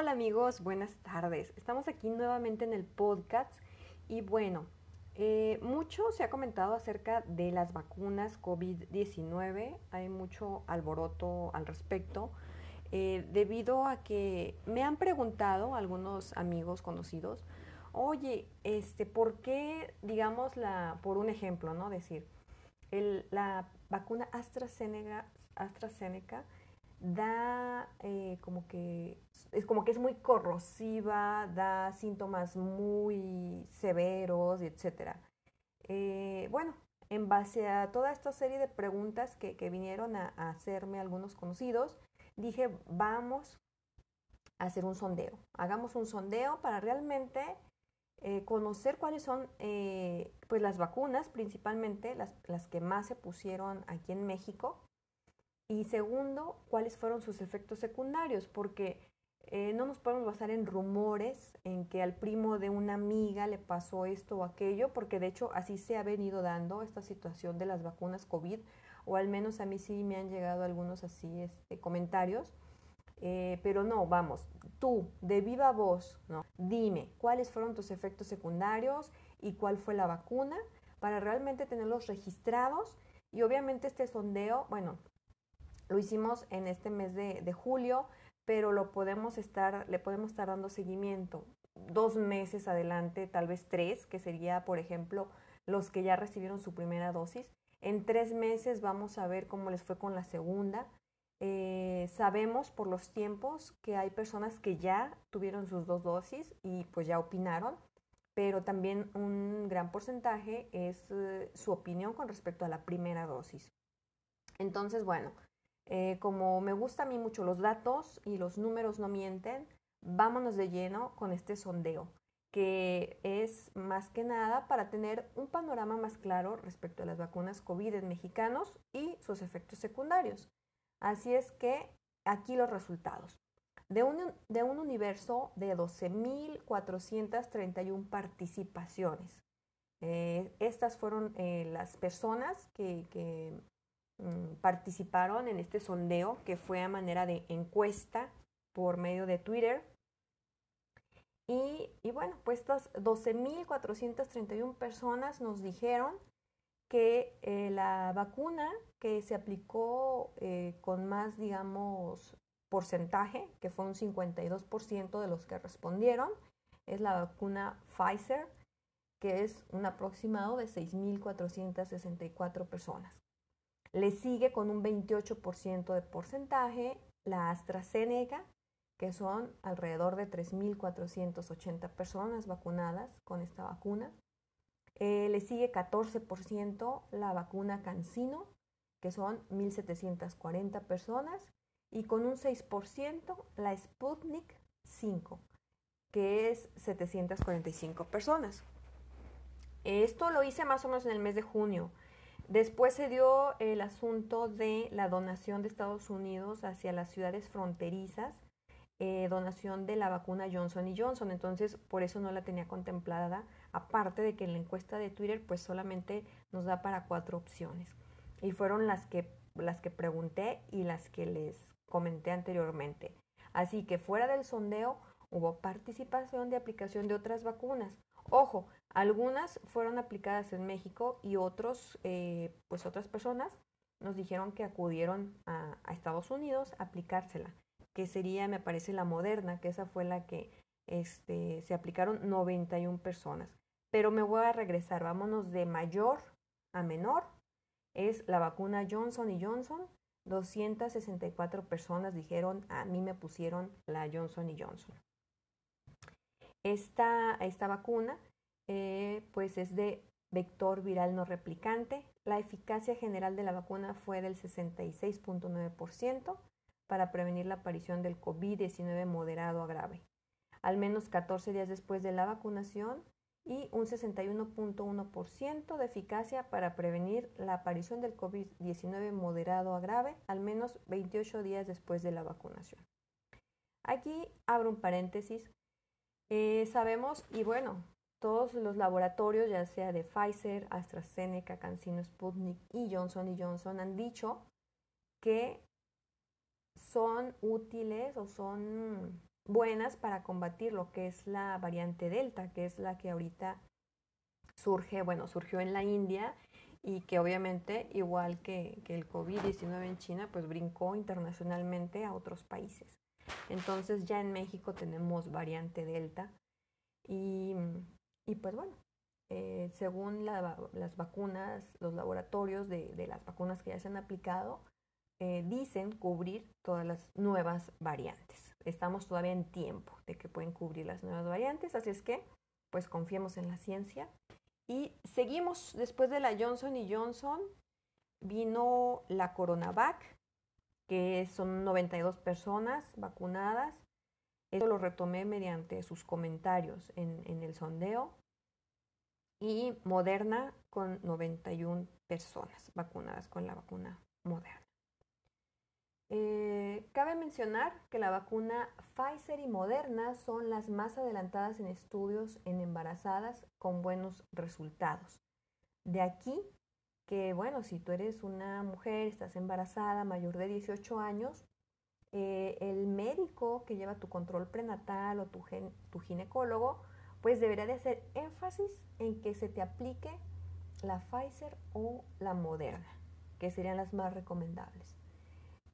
amigos? Buenas tardes. Estamos aquí nuevamente en el podcast y bueno, eh, mucho se ha comentado acerca de las vacunas COVID-19. Hay mucho alboroto al respecto eh, debido a que me han preguntado algunos amigos conocidos, oye, este, ¿por qué, digamos, la, por un ejemplo, ¿no? Decir, la vacuna AstraZeneca da eh, como que es como que es muy corrosiva, da síntomas muy severos, etcétera. Eh, bueno, en base a toda esta serie de preguntas que, vinieron a, hacerme algunos conocidos, dije, vamos a hacer un sondeo. Hagamos un sondeo para realmente eh, conocer cuáles son pues las vacunas, principalmente las, las que más se pusieron aquí en México, y segundo, cuáles fueron sus efectos secundarios, porque eh, no nos podemos basar en rumores, en que al primo de una amiga le pasó esto o aquello, porque de hecho así se ha venido dando esta situación de las vacunas COVID, o al menos a mí sí me han llegado algunos así este, comentarios. Eh, pero no, vamos, tú, de viva voz, ¿no? dime cuáles fueron tus efectos secundarios y cuál fue la vacuna para realmente tenerlos registrados. Y obviamente este sondeo, bueno, lo hicimos en este mes de, julio, pero lo podemos estar, le podemos estar dando seguimiento dos meses adelante, tal vez tres, que sería, por ejemplo, los que ya recibieron su primera dosis. En tres meses vamos a ver cómo les fue con la segunda. Eh, sabemos por los tiempos que hay personas que ya tuvieron sus dos dosis y pues ya opinaron, pero también un gran porcentaje es eh, su opinión con respecto a la primera dosis. Entonces, bueno, eh, como me gusta a mí mucho los datos y los números no mienten, vámonos de lleno con este sondeo, que es más que nada para tener un panorama más claro respecto a las vacunas COVID en mexicanos y sus efectos secundarios. Así es que aquí los resultados. De un, de un universo de 12.431 participaciones. Eh, estas fueron eh, las personas que, que Mm, participaron en este sondeo que fue a manera de encuesta por medio de Twitter. Y, bueno, pues estas 12.431 personas nos dijeron que eh, la vacuna que se aplicó eh, con más, digamos, porcentaje, que fue un 52% de los que respondieron, es la vacuna Pfizer, que es un aproximado de 6.464 personas. Le sigue con un 28% de porcentaje la AstraZeneca, que son alrededor de 3.480 personas vacunadas con esta vacuna. Eh, le sigue 14% la vacuna CanSino, que son 1.740 personas. Y con un 6% la Sputnik 5, que es 745 personas. Esto lo hice más o menos en el mes de junio. Después se dio el asunto de la donación de Estados Unidos hacia las ciudades fronterizas, eh, donación de la vacuna Johnson Johnson. Entonces, por eso no la tenía contemplada, aparte de que en la encuesta de Twitter, pues solamente nos da para cuatro opciones. Y fueron las que, las que pregunté y las que les comenté anteriormente. Así que fuera del sondeo hubo participación de aplicación de otras vacunas. Ojo, algunas fueron aplicadas en México y otros, eh, pues otras personas nos dijeron que acudieron a, Estados Unidos a aplicársela, que sería, me parece, la moderna, que esa fue la que este, se aplicaron 91 personas. Pero me voy a regresar, vámonos de mayor a menor. Es la vacuna Johnson y Johnson. 264 personas dijeron, a mí me pusieron la Johnson Johnson. Esta, esta vacuna eh, pues es de vector viral no replicante. La eficacia general de la vacuna fue del 66.9% para prevenir la aparición del COVID-19 moderado a grave. Al menos 14 días después de la vacunación y un 61.1% de eficacia para prevenir la aparición del COVID-19 moderado a grave al menos 28 días después de la vacunación. Aquí abro un paréntesis eh, sabemos, y bueno, todos los laboratorios, ya sea de Pfizer, AstraZeneca, CanSino, Sputnik y Johnson Johnson, han dicho que son útiles o son buenas para combatir lo que es la variante Delta, que es la que ahorita surge, bueno, surgió en la India y que obviamente, igual que, que el COVID-19 en China, pues brincó internacionalmente a otros países. Entonces ya en México tenemos variante Delta y, pues bueno, eh, según la, las vacunas, los laboratorios de, de, las vacunas que ya se han aplicado, eh, dicen cubrir todas las nuevas variantes. Estamos todavía en tiempo de que pueden cubrir las nuevas variantes, así es que pues confiemos en la ciencia. Y seguimos después de la Johnson y Johnson, vino la Coronavac, que son 92 personas vacunadas. Esto lo retomé mediante sus comentarios en, el sondeo. Y Moderna con 91 personas vacunadas con la vacuna Moderna. Eh, cabe mencionar que la vacuna Pfizer y Moderna son las más adelantadas en estudios en embarazadas con buenos resultados. De aquí que, bueno, si tú eres una mujer, estás embarazada, mayor de 18 años, eh, el médico que lleva tu control prenatal o tu, gen, tu ginecólogo, pues debería de hacer énfasis en que se te aplique la Pfizer o la Moderna, que serían las más recomendables.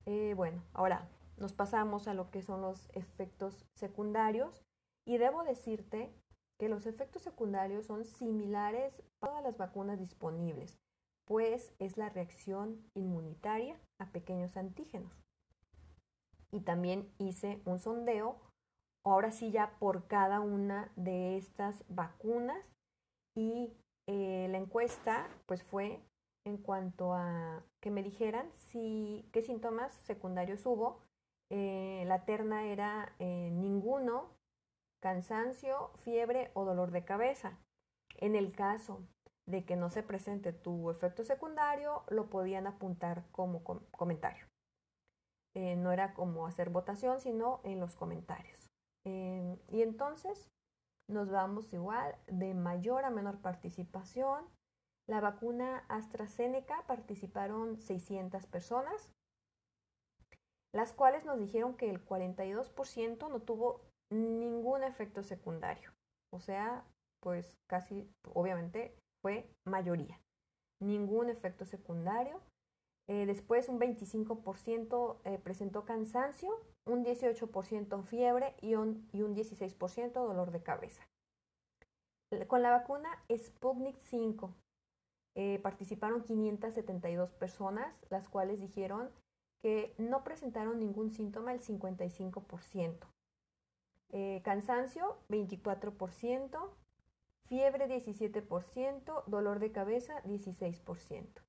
Eh, bueno, ahora nos pasamos a lo que son los efectos secundarios y debo decirte que los efectos secundarios son similares para todas las vacunas disponibles pues es la reacción inmunitaria a pequeños antígenos. Y también hice un sondeo, ahora sí ya por cada una de estas vacunas y eh, la encuesta pues fue en cuanto a que me dijeran si, qué síntomas secundarios hubo. Eh, la terna era eh, ninguno, cansancio, fiebre o dolor de cabeza. En el caso de que no se presente tu efecto secundario, lo podían apuntar como com comentario. Eh, no era como hacer votación, sino en los comentarios. Eh, y entonces nos vamos igual de mayor a menor participación. La vacuna AstraZeneca participaron 600 personas, las cuales nos dijeron que el 42% no tuvo ningún efecto secundario. O sea, pues casi, obviamente, fue mayoría. Ningún efecto secundario. Eh, después un 25% eh, presentó cansancio, un 18% fiebre y un, y un 16% dolor de cabeza. Con la vacuna Sputnik 5 eh, participaron 572 personas, las cuales dijeron que no presentaron ningún síntoma el 55%. Eh, cansancio 24%, Fiebre 17%, dolor de cabeza 16%.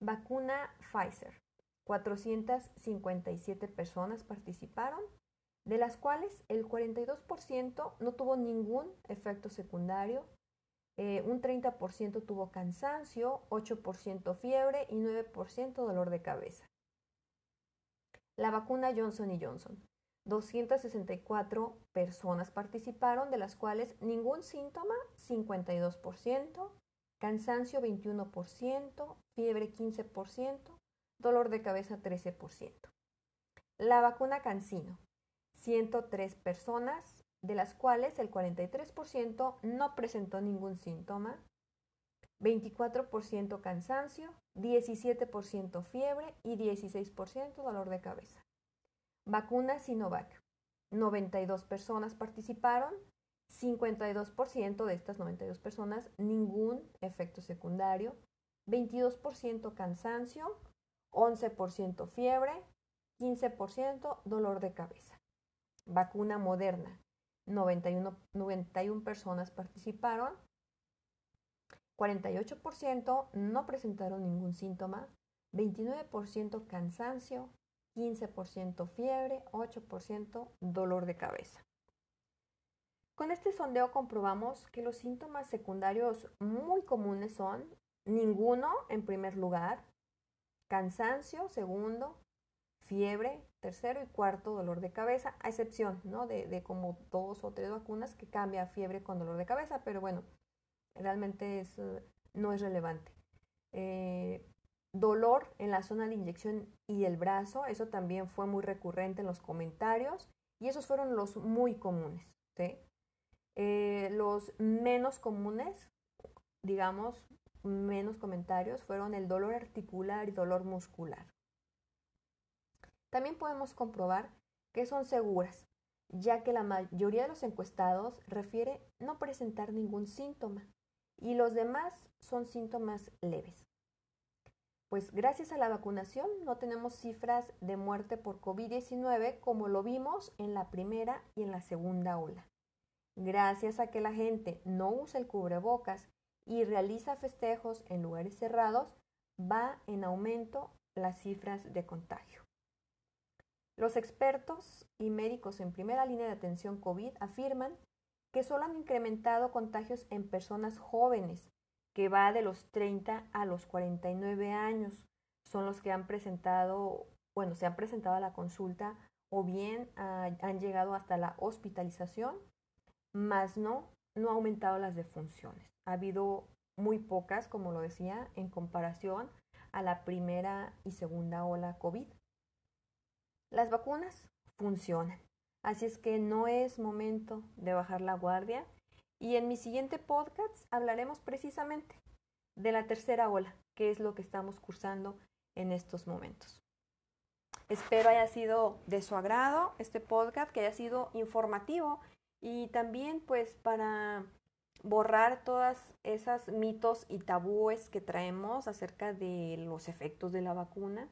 Vacuna Pfizer. 457 personas participaron, de las cuales el 42% no tuvo ningún efecto secundario, eh, un 30% tuvo cansancio, 8% fiebre y 9% dolor de cabeza. La vacuna Johnson Johnson. 264 personas participaron, de las cuales ningún síntoma, 52%, cansancio 21%, fiebre 15%, dolor de cabeza 13%. La vacuna Cancino, 103 personas, de las cuales el 43% no presentó ningún síntoma, 24% cansancio, 17% fiebre y 16% dolor de cabeza. Vacuna Sinovac. 92 personas participaron, 52% de estas 92 personas ningún efecto secundario, 22% cansancio, 11% fiebre, 15% dolor de cabeza. Vacuna Moderna. 91, 91 personas participaron, 48% no presentaron ningún síntoma, 29% cansancio, 15% fiebre, 8% dolor de cabeza. Con este sondeo comprobamos que los síntomas secundarios muy comunes son ninguno en primer lugar, cansancio segundo, fiebre tercero y cuarto dolor de cabeza, a excepción ¿no? de, como dos o tres vacunas que cambia fiebre con dolor de cabeza, pero bueno, realmente es, no es relevante. Eh, dolor en la zona de inyección y el brazo, eso también fue muy recurrente en los comentarios Y esos fueron los muy comunes. Eh, los menos comunes, digamos, menos comentarios, fueron el dolor articular y dolor muscular. También podemos comprobar que son seguras, ya que la mayoría de los encuestados refiere no presentar ningún síntoma y los demás son síntomas leves. Pues gracias a la vacunación no tenemos cifras de muerte por COVID-19 como lo vimos en la primera y en la segunda ola. Gracias a que la gente no usa el cubrebocas y realiza festejos en lugares cerrados, va en aumento las cifras de contagio. Los expertos y médicos en primera línea de atención COVID afirman que solo han incrementado contagios en personas jóvenes, que va de los 30 a los 49 años. Son los que han presentado, bueno, se han presentado a la consulta o bien ah, han llegado hasta la hospitalización, más no, no ha aumentado las defunciones. Ha habido muy pocas, como lo decía, en comparación a la primera y segunda ola COVID. Las vacunas funcionan, así es que no es momento de bajar la guardia y en mi siguiente podcast hablaremos precisamente de la tercera ola, que es lo que estamos cursando en estos momentos. Espero haya sido de su agrado este podcast, que haya sido informativo y también pues para borrar todas esas mitos y tabúes que traemos acerca de los efectos de la vacuna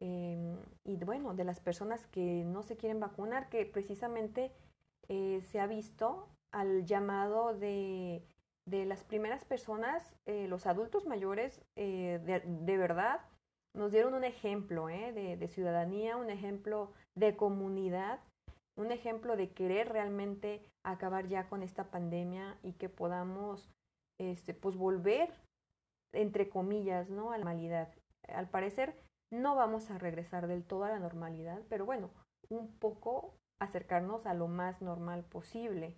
em, y bueno, de las personas que no se quieren vacunar, que precisamente eh, se ha visto al llamado de, las primeras personas, eh, los adultos mayores, eh, de, verdad, nos dieron un ejemplo de, de ciudadanía, un ejemplo de comunidad un ejemplo de querer realmente acabar ya con esta pandemia y que podamos este, pues volver, entre comillas, ¿no? a la normalidad. Al parecer no vamos a regresar del todo a la normalidad, pero bueno, un poco acercarnos a lo más normal posible.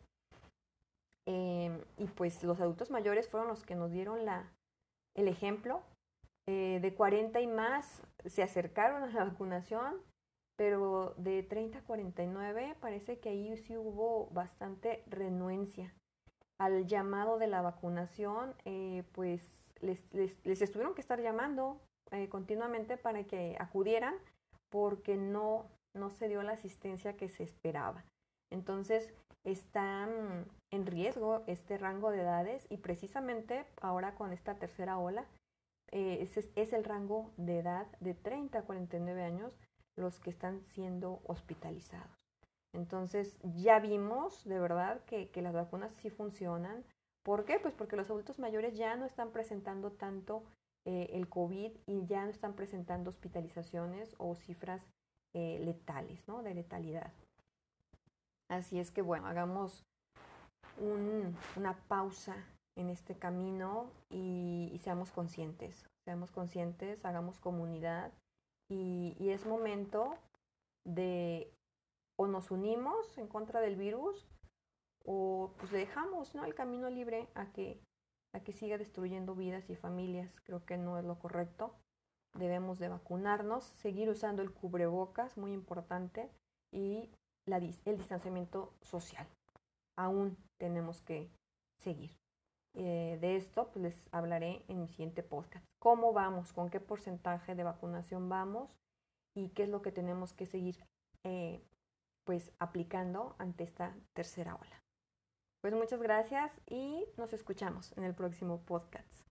Em, y pues los adultos mayores fueron los que nos dieron la, el ejemplo. Eh, de 40 y más se acercaron a la vacunación, pero de 30 a 49 parece que ahí sí hubo bastante renuencia al llamado de la vacunación, eh, pues les, les, estuvieron que estar llamando eh, continuamente para que acudieran porque no, no se dio la asistencia que se esperaba. Entonces, están en riesgo este rango de edades y precisamente ahora con esta tercera ola, eh, ese es el rango de edad de 30 a 49 años los que están siendo hospitalizados. Entonces ya vimos de verdad que, las vacunas sí funcionan. ¿Por qué? Pues porque los adultos mayores ya no están presentando tanto eh, el COVID y ya no están presentando hospitalizaciones o cifras eh, letales, ¿no? De letalidad. Así es que bueno, hagamos una pausa en este camino y seamos conscientes. Seamos conscientes, hagamos comunidad y, es momento de o nos unimos en contra del virus o pues dejamos ¿no? el camino libre a que, a que siga destruyendo vidas y familias. Creo que no es lo correcto. Debemos de vacunarnos, seguir usando el cubrebocas, muy importante, y la, el distanciamiento social. Aún tenemos que seguir. Eh, de esto pues, les hablaré en mi siguiente podcast. ¿Cómo vamos? ¿Con qué porcentaje de vacunación vamos? ¿Y qué es lo que tenemos que seguir eh, pues aplicando ante esta tercera ola? Pues muchas gracias y nos escuchamos en el próximo podcast.